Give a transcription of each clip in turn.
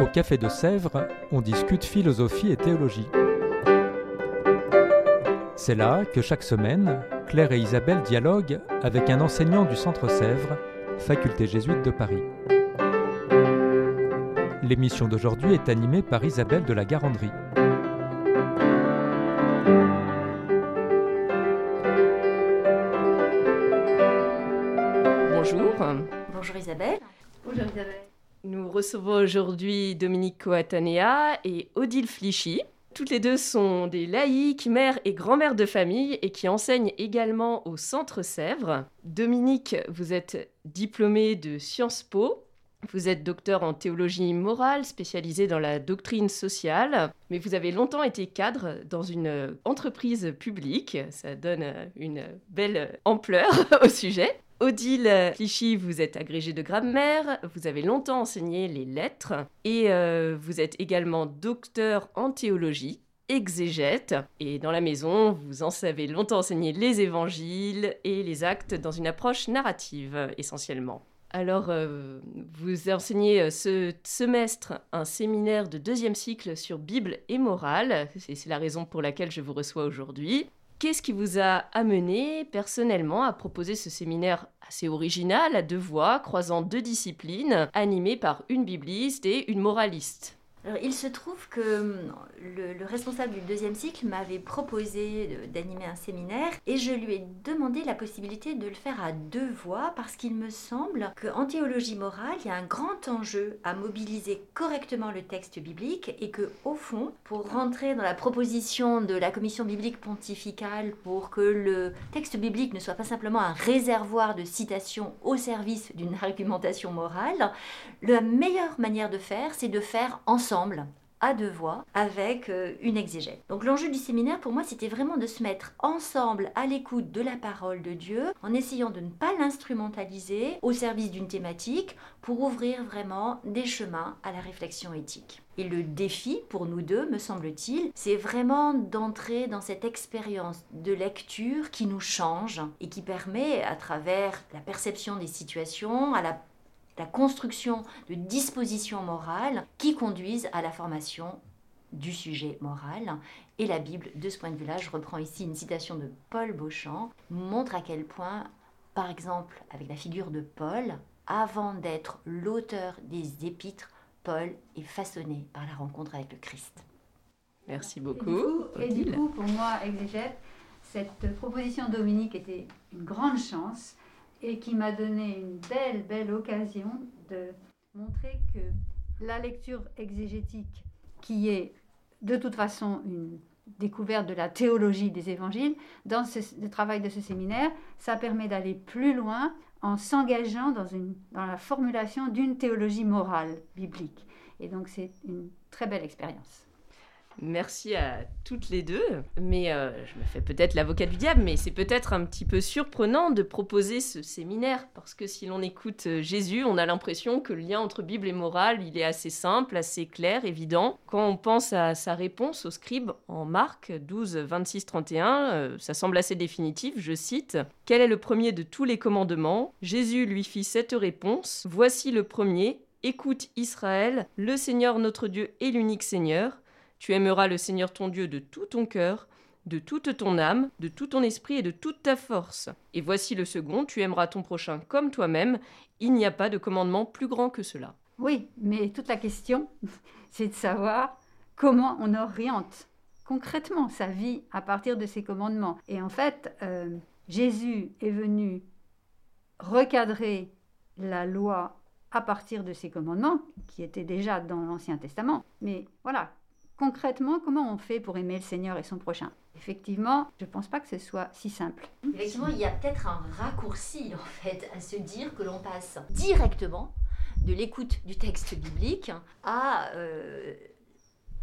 Au Café de Sèvres, on discute philosophie et théologie. C'est là que chaque semaine, Claire et Isabelle dialoguent avec un enseignant du Centre Sèvres, faculté jésuite de Paris. L'émission d'aujourd'hui est animée par Isabelle de la Garandrie. Bonjour. Bonjour Isabelle. Bonjour Isabelle. Nous recevons aujourd'hui Dominique Coatanea et Odile Flichy. Toutes les deux sont des laïcs, mères et grand-mères de famille et qui enseignent également au Centre Sèvres. Dominique, vous êtes diplômée de Sciences Po. Vous êtes docteur en théologie morale, spécialisée dans la doctrine sociale, mais vous avez longtemps été cadre dans une entreprise publique. Ça donne une belle ampleur au sujet. Odile Clichy, vous êtes agrégée de grammaire, vous avez longtemps enseigné les lettres et euh, vous êtes également docteur en théologie, exégète. Et dans la maison, vous en savez longtemps enseigné les évangiles et les actes dans une approche narrative essentiellement. Alors, euh, vous enseignez euh, ce semestre un séminaire de deuxième cycle sur Bible et morale. C'est la raison pour laquelle je vous reçois aujourd'hui. Qu'est-ce qui vous a amené personnellement à proposer ce séminaire assez original à deux voix, croisant deux disciplines, animé par une bibliste et une moraliste? Il se trouve que hum, le, le responsable du deuxième cycle m'avait proposé d'animer un séminaire et je lui ai demandé la possibilité de le faire à deux voix parce qu'il me semble qu'en théologie morale, il y a un grand enjeu à mobiliser correctement le texte biblique et que, au fond, pour rentrer dans la proposition de la commission biblique pontificale pour que le texte biblique ne soit pas simplement un réservoir de citations au service d'une argumentation morale, la meilleure manière de faire, c'est de faire ensemble, à deux voix, avec euh, une exégète. Donc l'enjeu du séminaire, pour moi, c'était vraiment de se mettre ensemble à l'écoute de la parole de Dieu, en essayant de ne pas l'instrumentaliser au service d'une thématique, pour ouvrir vraiment des chemins à la réflexion éthique. Et le défi pour nous deux, me semble-t-il, c'est vraiment d'entrer dans cette expérience de lecture qui nous change et qui permet, à travers la perception des situations, à la la construction de dispositions morales qui conduisent à la formation du sujet moral. Et la Bible, de ce point de vue-là, je reprends ici une citation de Paul Beauchamp, montre à quel point, par exemple, avec la figure de Paul, avant d'être l'auteur des épîtres, Paul est façonné par la rencontre avec le Christ. Merci Et du beaucoup. coup- Et du coup, pour moi, exégète, cette proposition de Dominique était une grande chance et qui m'a donné une belle, belle occasion de montrer que la lecture exégétique, qui est de toute façon une découverte de la théologie des évangiles, dans ce, le travail de ce séminaire, ça permet d'aller plus loin en s'engageant dans, la formulation d'une théologie morale biblique. Et donc c'est une très belle expérience. Merci à toutes les deux. Mais euh, je me fais peut-être l'avocat du diable, mais c'est peut-être un petit peu surprenant de proposer ce séminaire parce que si l'on écoute euh, Jésus, on a l'impression que le lien entre Bible et morale, il est assez simple, assez clair, évident. Quand on pense à sa réponse au scribe en Marc 12, 26, 31, euh, ça semble assez définitif. Je cite Quel est le premier de tous les commandements? Jésus lui fit cette réponse Voici le premier. Écoute Israël, le Seigneur notre Dieu est l'unique Seigneur. Tu aimeras le Seigneur ton Dieu de tout ton cœur, de toute ton âme, de tout ton esprit et de toute ta force. Et voici le second, tu aimeras ton prochain comme toi-même. Il n'y a pas de commandement plus grand que cela. Oui, mais toute la question, c'est de savoir comment on oriente concrètement sa vie à partir de ces commandements. Et en fait, euh, Jésus est venu recadrer la loi à partir de ces commandements, qui étaient déjà dans l'Ancien Testament. Mais voilà, concrètement, comment on fait pour aimer le Seigneur et son prochain? Effectivement, je ne pense pas que ce soit si simple. Effectivement, il y a peut-être un raccourci en fait à se dire que l'on passe directement de l'écoute du texte biblique à euh,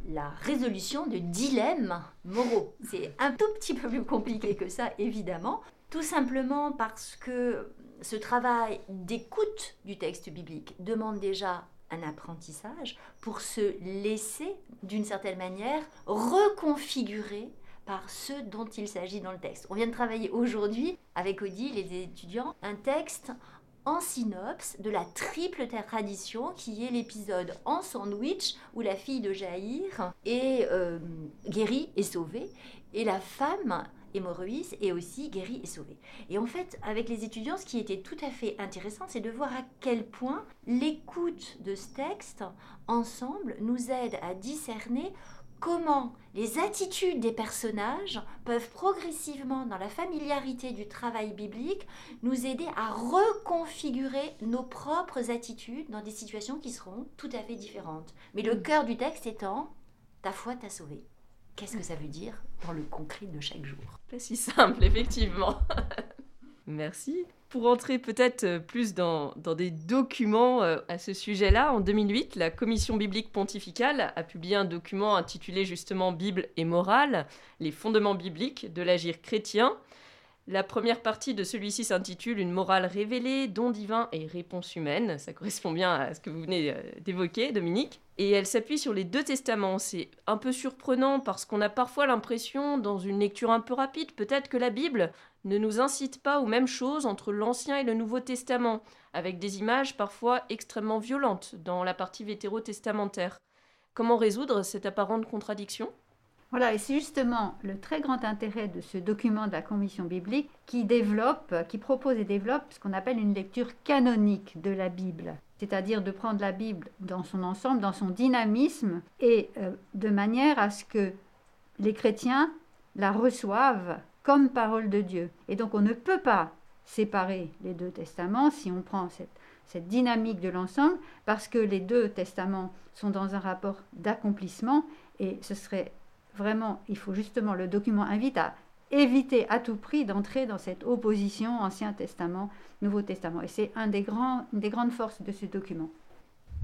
la résolution de dilemmes moraux. C'est un tout petit peu plus compliqué que ça, évidemment, tout simplement parce que ce travail d'écoute du texte biblique demande déjà un apprentissage pour se laisser, d'une certaine manière, reconfigurer par ceux dont il s'agit dans le texte. On vient de travailler aujourd'hui avec Odile les étudiants un texte en synopse de la triple tradition qui est l'épisode en sandwich où la fille de Jaïr est euh, guérie et sauvée et la femme hémorroïs est aussi guérie et sauvée. Et en fait, avec les étudiants, ce qui était tout à fait intéressant, c'est de voir à quel point l'écoute de ce texte ensemble nous aide à discerner comment les attitudes des personnages peuvent progressivement, dans la familiarité du travail biblique, nous aider à reconfigurer nos propres attitudes dans des situations qui seront tout à fait différentes. Mais le mm. cœur du texte étant, ta foi t'a sauvé. Qu'est-ce que ça veut dire dans le concret de chaque jour? Pas si simple, effectivement. Merci. Pour entrer peut-être euh, plus dans, des documents euh, à ce sujet-là, en 2008, la Commission biblique pontificale a publié un document intitulé justement Bible et morale, les fondements bibliques de l'agir chrétien. La première partie de celui-ci s'intitule Une morale révélée, don divin et réponse humaine. Ça correspond bien à ce que vous venez euh, d'évoquer, Dominique. Et elle s'appuie sur les deux testaments. C'est un peu surprenant parce qu'on a parfois l'impression, dans une lecture un peu rapide, peut-être que la Bible ne nous incite pas aux mêmes choses entre l'Ancien et le Nouveau Testament, avec des images parfois extrêmement violentes dans la partie vétérotestamentaire. Comment résoudre cette apparente contradiction? Voilà, et c'est justement le très grand intérêt de ce document de la Commission biblique qui développe, qui propose et développe ce qu'on appelle une lecture canonique de la Bible, c'est-à-dire de prendre la Bible dans son ensemble, dans son dynamisme, et euh, de manière à ce que les chrétiens la reçoivent comme parole de Dieu. Et donc on ne peut pas séparer les deux testaments si on prend cette, cette dynamique de l'ensemble, parce que les deux testaments sont dans un rapport d'accomplissement, et ce serait vraiment, il faut justement, le document invite à éviter à tout prix d'entrer dans cette opposition Ancien Testament, Nouveau Testament. Et c'est une des grandes forces de ce document.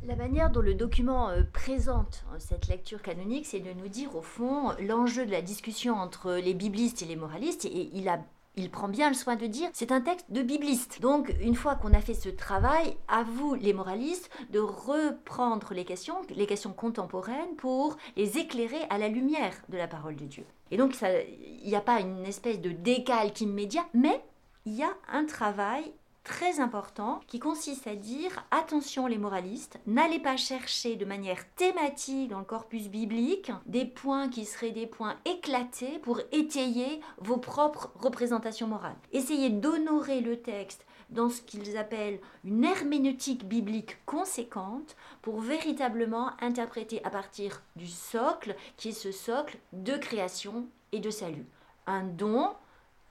La manière dont le document euh, présente euh, cette lecture canonique, c'est de nous dire au fond l'enjeu de la discussion entre les biblistes et les moralistes, et il a il prend bien le soin de dire c'est un texte de bibliste. Donc une fois qu'on a fait ce travail, à vous les moralistes de reprendre les questions, les questions contemporaines pour les éclairer à la lumière de la parole de Dieu. Et donc il n'y a pas une espèce de décalque immédiat, mais il y a un travail très important qui consiste à dire attention les moralistes, n'allez pas chercher de manière thématique dans le corpus biblique des points qui seraient des points éclatés pour étayer vos propres représentations morales. Essayez d'honorer le texte dans ce qu'ils appellent une herméneutique biblique conséquente pour véritablement interpréter à partir du socle qui est ce socle de création et de salut. Un don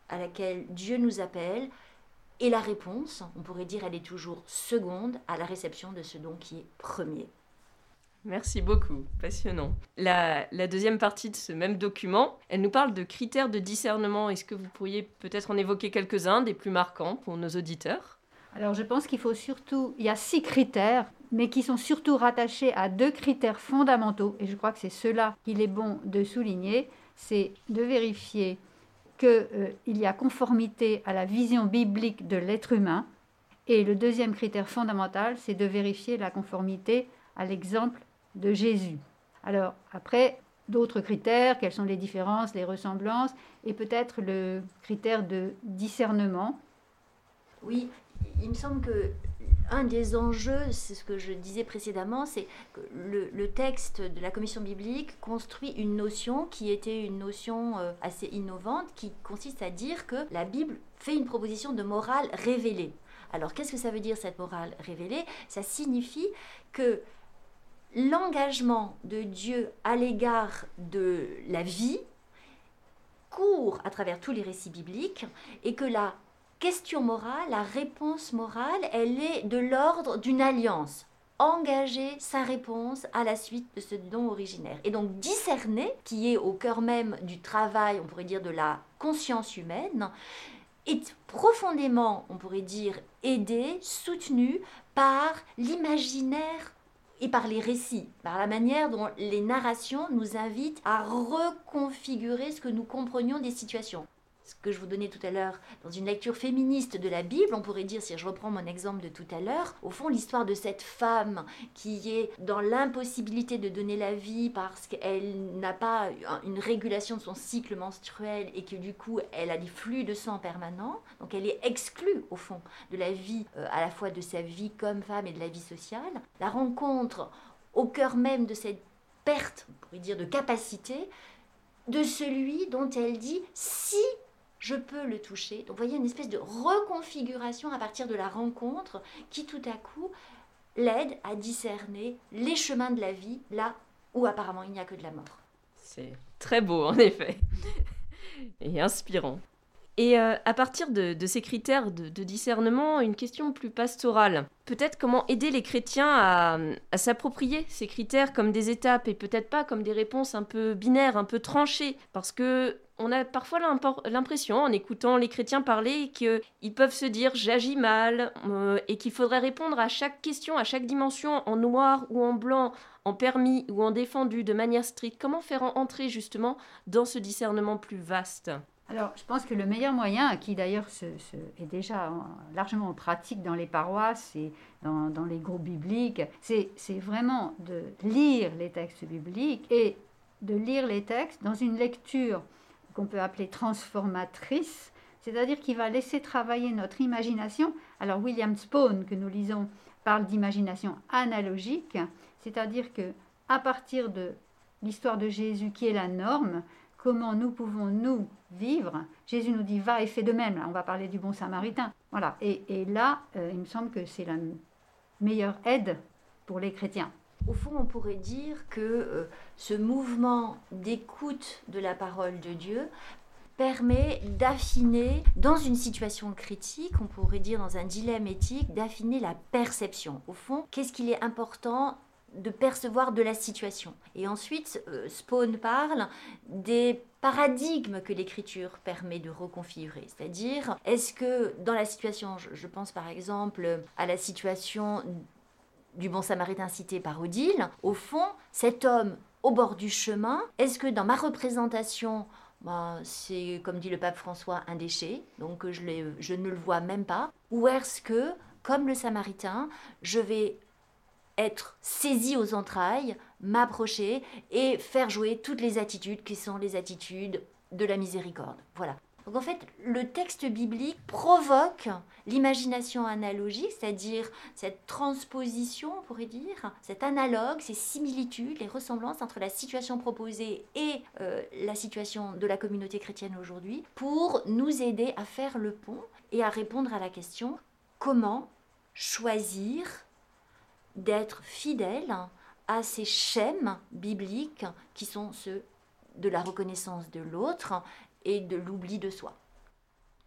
à laquelle Dieu nous appelle et la réponse, on pourrait dire, elle est toujours seconde à la réception de ce don qui est premier. Merci beaucoup, passionnant. La, deuxième partie de ce même document, elle nous parle de critères de discernement. Est-ce que vous pourriez peut-être en évoquer quelques-uns des plus marquants pour nos auditeurs? Alors je pense qu'il faut surtout, il y a six critères, mais qui sont surtout rattachés à deux critères fondamentaux, et je crois que c'est cela qu'il est bon de souligner, c'est de vérifier qu'il euh, y a conformité à la vision biblique de l'être humain. Et le deuxième critère fondamental, c'est de vérifier la conformité à l'exemple de Jésus. Alors après, d'autres critères, quelles sont les différences, les ressemblances, et peut-être le critère de discernement. Oui, il me semble que un des enjeux, c'est ce que je disais précédemment, c'est que le, texte de la commission biblique construit une notion qui était une notion euh, assez innovante, qui consiste à dire que la Bible fait une proposition de morale révélée. Alors qu'est-ce que ça veut dire cette morale révélée? Ça signifie que l'engagement de Dieu à l'égard de la vie court à travers tous les récits bibliques et que la question morale, la réponse morale, elle est de l'ordre d'une alliance. Engager sa réponse à la suite de ce don originaire. Et donc discerner, qui est au cœur même du travail, on pourrait dire, de la conscience humaine, est profondément, on pourrait dire, aidé, soutenu par l'imaginaire et par les récits, par la manière dont les narrations nous invitent à reconfigurer ce que nous comprenions des situations. Ce que je vous donnais tout à l'heure, dans une lecture féministe de la Bible, on pourrait dire, si je reprends mon exemple de tout à l'heure, au fond, l'histoire de cette femme qui est dans l'impossibilité de donner la vie parce qu'elle n'a pas une régulation de son cycle menstruel et que du coup, elle a des flux de sang permanents, donc elle est exclue, au fond, de la vie, euh, à la fois de sa vie comme femme et de la vie sociale. La rencontre au cœur même de cette perte, on pourrait dire, de capacité, de celui dont elle dit si je peux le toucher. Donc vous voyez une espèce de reconfiguration à partir de la rencontre qui tout à coup l'aide à discerner les chemins de la vie là où apparemment il n'y a que de la mort. C'est très beau en effet et inspirant. Et euh, à partir de, ces critères de, discernement, une question plus pastorale. Peut-être comment aider les chrétiens à, à s'approprier ces critères comme des étapes et peut-être pas comme des réponses un peu binaires, un peu tranchées. Parce que on a parfois l'impression, en écoutant les chrétiens parler, qu'ils peuvent se dire j'agis mal euh, et qu'il faudrait répondre à chaque question, à chaque dimension, en noir ou en blanc, en permis ou en défendu, de manière stricte. Comment faire entrer justement dans ce discernement plus vaste? Alors, je pense que le meilleur moyen, qui d'ailleurs est déjà largement en pratique dans les paroisses et dans, dans les groupes bibliques, c'est vraiment de lire les textes bibliques et de lire les textes dans une lecture qu'on peut appeler transformatrice, c'est-à-dire qui va laisser travailler notre imagination. Alors William Spone, que nous lisons, parle d'imagination analogique, c'est-à-dire que à partir de l'histoire de Jésus qui est la norme, comment nous pouvons nous vivre? Jésus nous dit va et fais de même. Là, on va parler du bon samaritain. Voilà. Et, là, euh, il me semble que c'est la meilleure aide pour les chrétiens. Au fond, on pourrait dire que euh, ce mouvement d'écoute de la parole de Dieu permet d'affiner, dans une situation critique, on pourrait dire dans un dilemme éthique, d'affiner la perception. Au fond, qu'est-ce qu'il est important de percevoir de la situation? Et ensuite, euh, Spawn parle des paradigmes que l'écriture permet de reconfigurer. C'est-à-dire, est-ce que dans la situation, je pense par exemple à la situation du bon samaritain cité par Odile, au fond, cet homme au bord du chemin, est-ce que dans ma représentation, ben, c'est comme dit le pape François, un déchet, donc je, je ne le vois même pas, ou est-ce que, comme le samaritain, je vais être saisi aux entrailles, m'approcher et faire jouer toutes les attitudes qui sont les attitudes de la miséricorde? Voilà. Donc en fait, le texte biblique provoque l'imagination analogique, c'est-à-dire cette transposition, on pourrait dire, cet analogue, ces similitudes, les ressemblances entre la situation proposée et euh, la situation de la communauté chrétienne aujourd'hui, pour nous aider à faire le pont et à répondre à la question comment choisir d'être fidèle à ces schèmes bibliques qui sont ceux de la reconnaissance de l'autre et de l'oubli de soi.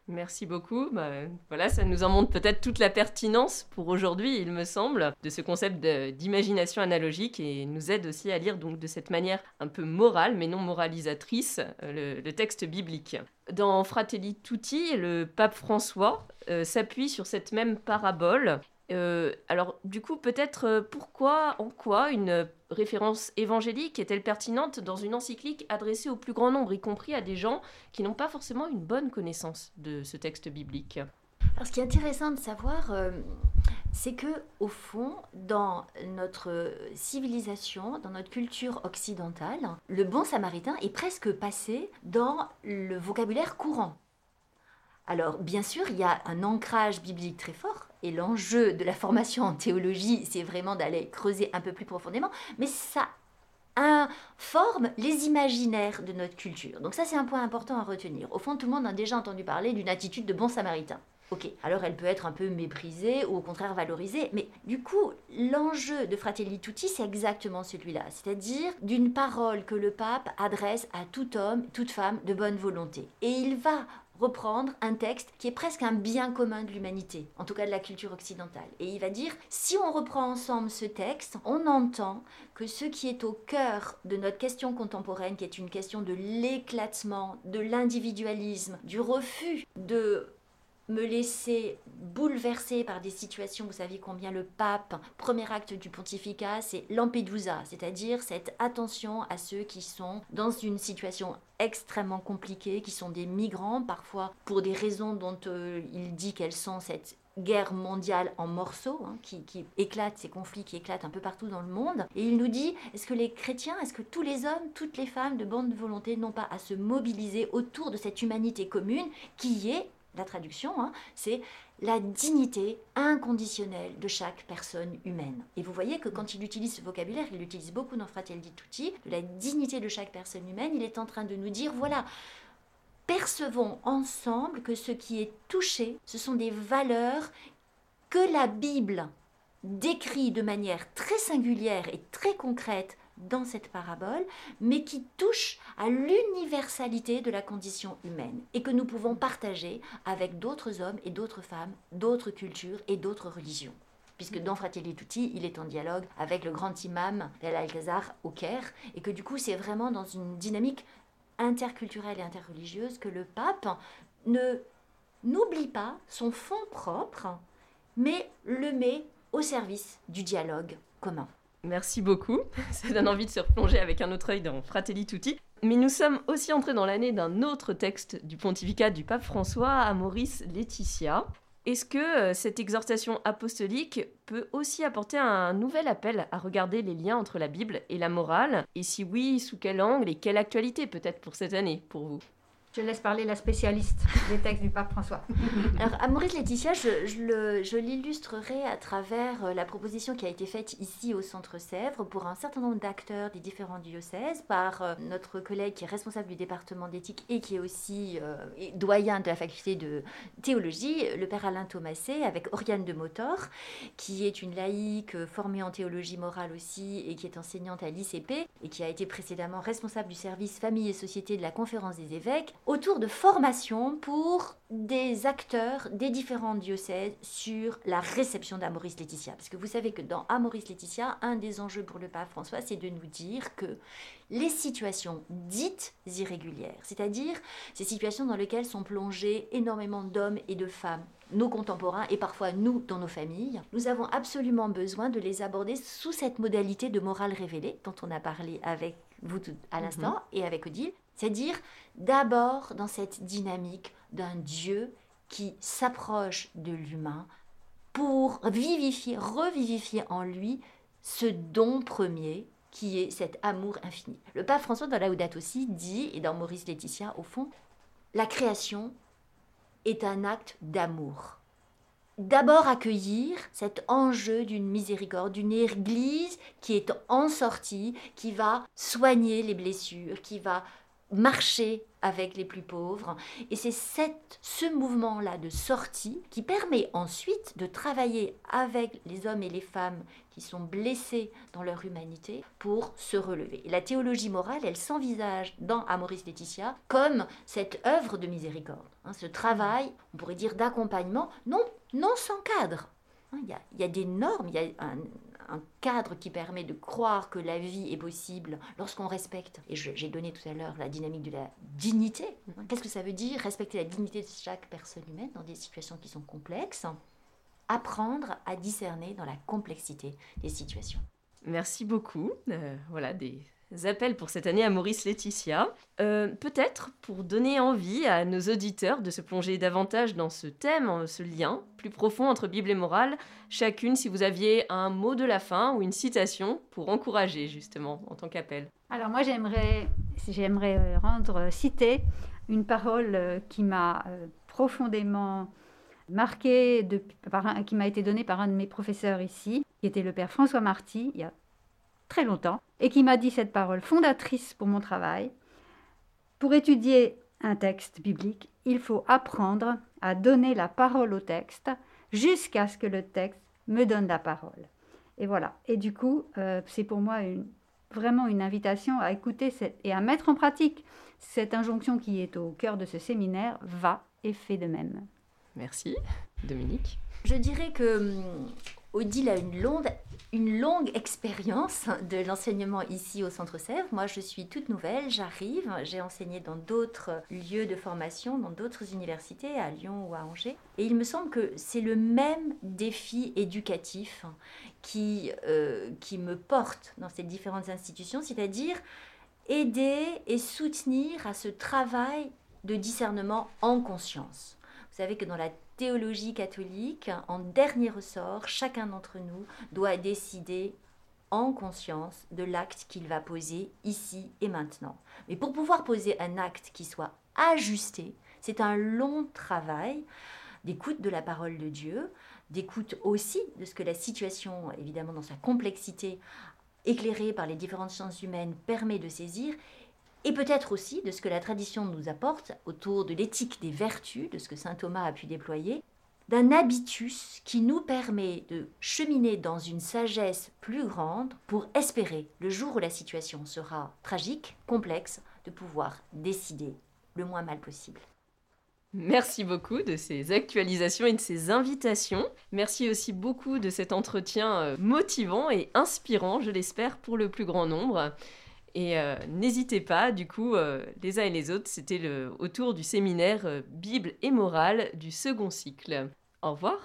Merci beaucoup. Bah, voilà, ça nous en montre peut-être toute la pertinence pour aujourd'hui, il me semble, de ce concept d'imagination analogique et nous aide aussi à lire donc de cette manière un peu morale mais non moralisatrice euh, le, texte biblique. Dans Fratelli Tutti, le pape François euh, s'appuie sur cette même parabole euh, alors, du coup, peut-être euh, pourquoi, en quoi une référence évangélique est-elle pertinente dans une encyclique adressée au plus grand nombre, y compris à des gens qui n'ont pas forcément une bonne connaissance de ce texte biblique? Alors, ce qui est intéressant de savoir, euh, c'est que au fond, dans notre civilisation, dans notre culture occidentale, le bon samaritain est presque passé dans le vocabulaire courant. Alors, bien sûr, il y a un ancrage biblique très fort, et l'enjeu de la formation en théologie, c'est vraiment d'aller creuser un peu plus profondément, mais ça informe les imaginaires de notre culture. Donc ça, c'est un point important à retenir. Au fond, tout le monde a déjà entendu parler d'une attitude de bon samaritain. Ok, alors elle peut être un peu méprisée ou au contraire valorisée, mais du coup, l'enjeu de Fratelli Tutti, c'est exactement celui-là, c'est-à-dire d'une parole que le pape adresse à tout homme, toute femme de bonne volonté. Et il va reprendre un texte qui est presque un bien commun de l'humanité, en tout cas de la culture occidentale. Et il va dire, si on reprend ensemble ce texte, on entend que ce qui est au cœur de notre question contemporaine, qui est une question de l'éclatement, de l'individualisme, du refus de me laisser bouleverser par des situations, vous savez combien le pape, premier acte du pontificat, c'est Lampedusa, c'est-à-dire cette attention à ceux qui sont dans une situation extrêmement compliquée, qui sont des migrants, parfois pour des raisons dont euh, il dit qu'elles sont cette guerre mondiale en morceaux, hein, qui, éclate, ces conflits qui éclatent un peu partout dans le monde. Et il nous dit, est-ce que les chrétiens, est-ce que tous les hommes, toutes les femmes de de volonté n'ont pas à se mobiliser autour de cette humanité commune qui est la traduction, hein, c'est la dignité inconditionnelle de chaque personne humaine. Et vous voyez que quand il utilise ce vocabulaire, il l'utilise beaucoup dans Fratelli Tutti, de la dignité de chaque personne humaine, il est en train de nous dire, voilà, percevons ensemble que ce qui est touché, ce sont des valeurs que la Bible décrit de manière très singulière et très concrète dans cette parabole, mais qui touche à l'universalité de la condition humaine et que nous pouvons partager avec d'autres hommes et d'autres femmes, d'autres cultures et d'autres religions. Puisque dans Fratelli Tutti, il est en dialogue avec le grand imam d'El Alcazar au Caire, et que du coup, c'est vraiment dans une dynamique interculturelle et interreligieuse que le pape ne n'oublie pas son fond propre, mais le met au service du dialogue commun. Merci beaucoup. Ça donne envie de se replonger avec un autre œil dans Fratelli Tutti. Mais nous sommes aussi entrés dans l'année d'un autre texte du pontificat du pape François à Maurice Laetitia. Est-ce que euh, cette exhortation apostolique peut aussi apporter un nouvel appel à regarder les liens entre la Bible et la morale? Et si oui, sous quel angle et quelle actualité peut-être pour cette année pour vous? Je laisse parler la spécialiste des textes du pape François. Alors, à Maurice Laetitia, je, je l'illustrerai à travers euh, la proposition qui a été faite ici au Centre Sèvres pour un certain nombre d'acteurs des différents diocèses par euh, notre collègue qui est responsable du département d'éthique et qui est aussi euh, doyen de la faculté de théologie, le père Alain Thomasé, avec Oriane de Motor, qui est une laïque formée en théologie morale aussi et qui est enseignante à l'ICP et qui a été précédemment responsable du service famille et société de la conférence des évêques autour de formation pour des acteurs des différents diocèses sur la réception d'Amoris Laetitia. Parce que vous savez que dans Amoris Laetitia, un des enjeux pour le pape François, c'est de nous dire que les situations dites irrégulières, c'est-à-dire ces situations dans lesquelles sont plongés énormément d'hommes et de femmes, nos contemporains et parfois nous dans nos familles, nous avons absolument besoin de les aborder sous cette modalité de morale révélée dont on a parlé avec vous à l'instant mhm. et avec Odile, c'est-à-dire d'abord dans cette dynamique d'un Dieu qui s'approche de l'humain pour vivifier, revivifier en lui ce don premier qui est cet amour infini. Le pape François dans Laudato aussi dit, et dans Maurice Laetitia au fond, la création est un acte d'amour. D'abord accueillir cet enjeu d'une miséricorde, d'une église qui est en sortie, qui va soigner les blessures, qui va marcher avec les plus pauvres. Et c'est ce mouvement-là de sortie qui permet ensuite de travailler avec les hommes et les femmes qui sont blessés dans leur humanité pour se relever. La théologie morale, elle s'envisage dans Amoris Laetitia comme cette œuvre de miséricorde, hein, ce travail, on pourrait dire d'accompagnement, non, non sans cadre. Hein, il y, a, il y a des normes, il y a un, un cadre qui permet de croire que la vie est possible lorsqu'on respecte, et j'ai donné tout à l'heure la dynamique de la dignité. Qu'est-ce que ça veut dire Respecter la dignité de chaque personne humaine dans des situations qui sont complexes? Apprendre à discerner dans la complexité des situations. Merci beaucoup. Euh, voilà des appels pour cette année à Maurice Laetitia. Euh, peut-être pour donner envie à nos auditeurs de se plonger davantage dans ce thème, ce lien plus profond entre Bible et morale, chacune si vous aviez un mot de la fin ou une citation pour encourager justement en tant qu'appel. Alors moi j'aimerais, j'aimerais euh, rendre euh, citer une parole qui m'a profondément marquée, qui m'a été donnée par un de mes professeurs ici, qui était le père François Marty, il y a très longtemps, et qui m'a dit cette parole fondatrice pour mon travail. Pour étudier un texte biblique, il faut apprendre à donner la parole au texte jusqu'à ce que le texte me donne la parole. Et voilà. Et du coup, euh, c'est pour moi une, vraiment une invitation à écouter et à mettre en pratique cette injonction qui est au cœur de ce séminaire, va et fais de même. Merci. Dominique Je dirais que hum, Odile a une longue, expérience de l'enseignement ici au Centre Sèvres. Moi, je suis toute nouvelle, j'arrive, j'ai enseigné dans d'autres lieux de formation, dans d'autres universités, à Lyon ou à Angers. Et il me semble que c'est le même défi éducatif qui, euh, qui me porte dans ces différentes institutions, c'est-à-dire aider et soutenir à ce travail de discernement en conscience. Vous savez que dans la théologie catholique, en dernier ressort, chacun d'entre nous doit décider en conscience de l'acte qu'il va poser ici et maintenant. Mais pour pouvoir poser un acte qui soit ajusté, c'est un long travail d'écoute de la parole de Dieu, d'écoute aussi de ce que la situation, évidemment dans sa complexité, éclairée par les différentes sciences humaines, permet de saisir, et peut-être aussi de ce que la tradition nous apporte autour de l'éthique des vertus, de ce que saint Thomas a pu déployer, d'un habitus qui nous permet de cheminer dans une sagesse plus grande pour espérer, le jour où la situation sera tragique, complexe, de pouvoir décider le moins mal possible. Merci beaucoup de ces actualisations et de ces invitations. Merci aussi beaucoup de cet entretien euh, motivant et inspirant, je l'espère, pour le plus grand nombre. Et euh, n'hésitez pas, du coup, euh, les uns et les autres, c'était le, autour du séminaire euh, Bible et morale du second cycle. Au revoir.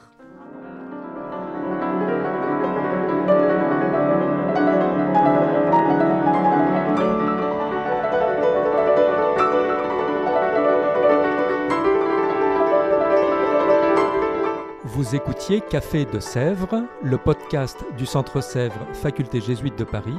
Vous écoutiez Café de Sèvres, le podcast du Centre Sèvres, Faculté jésuite de Paris.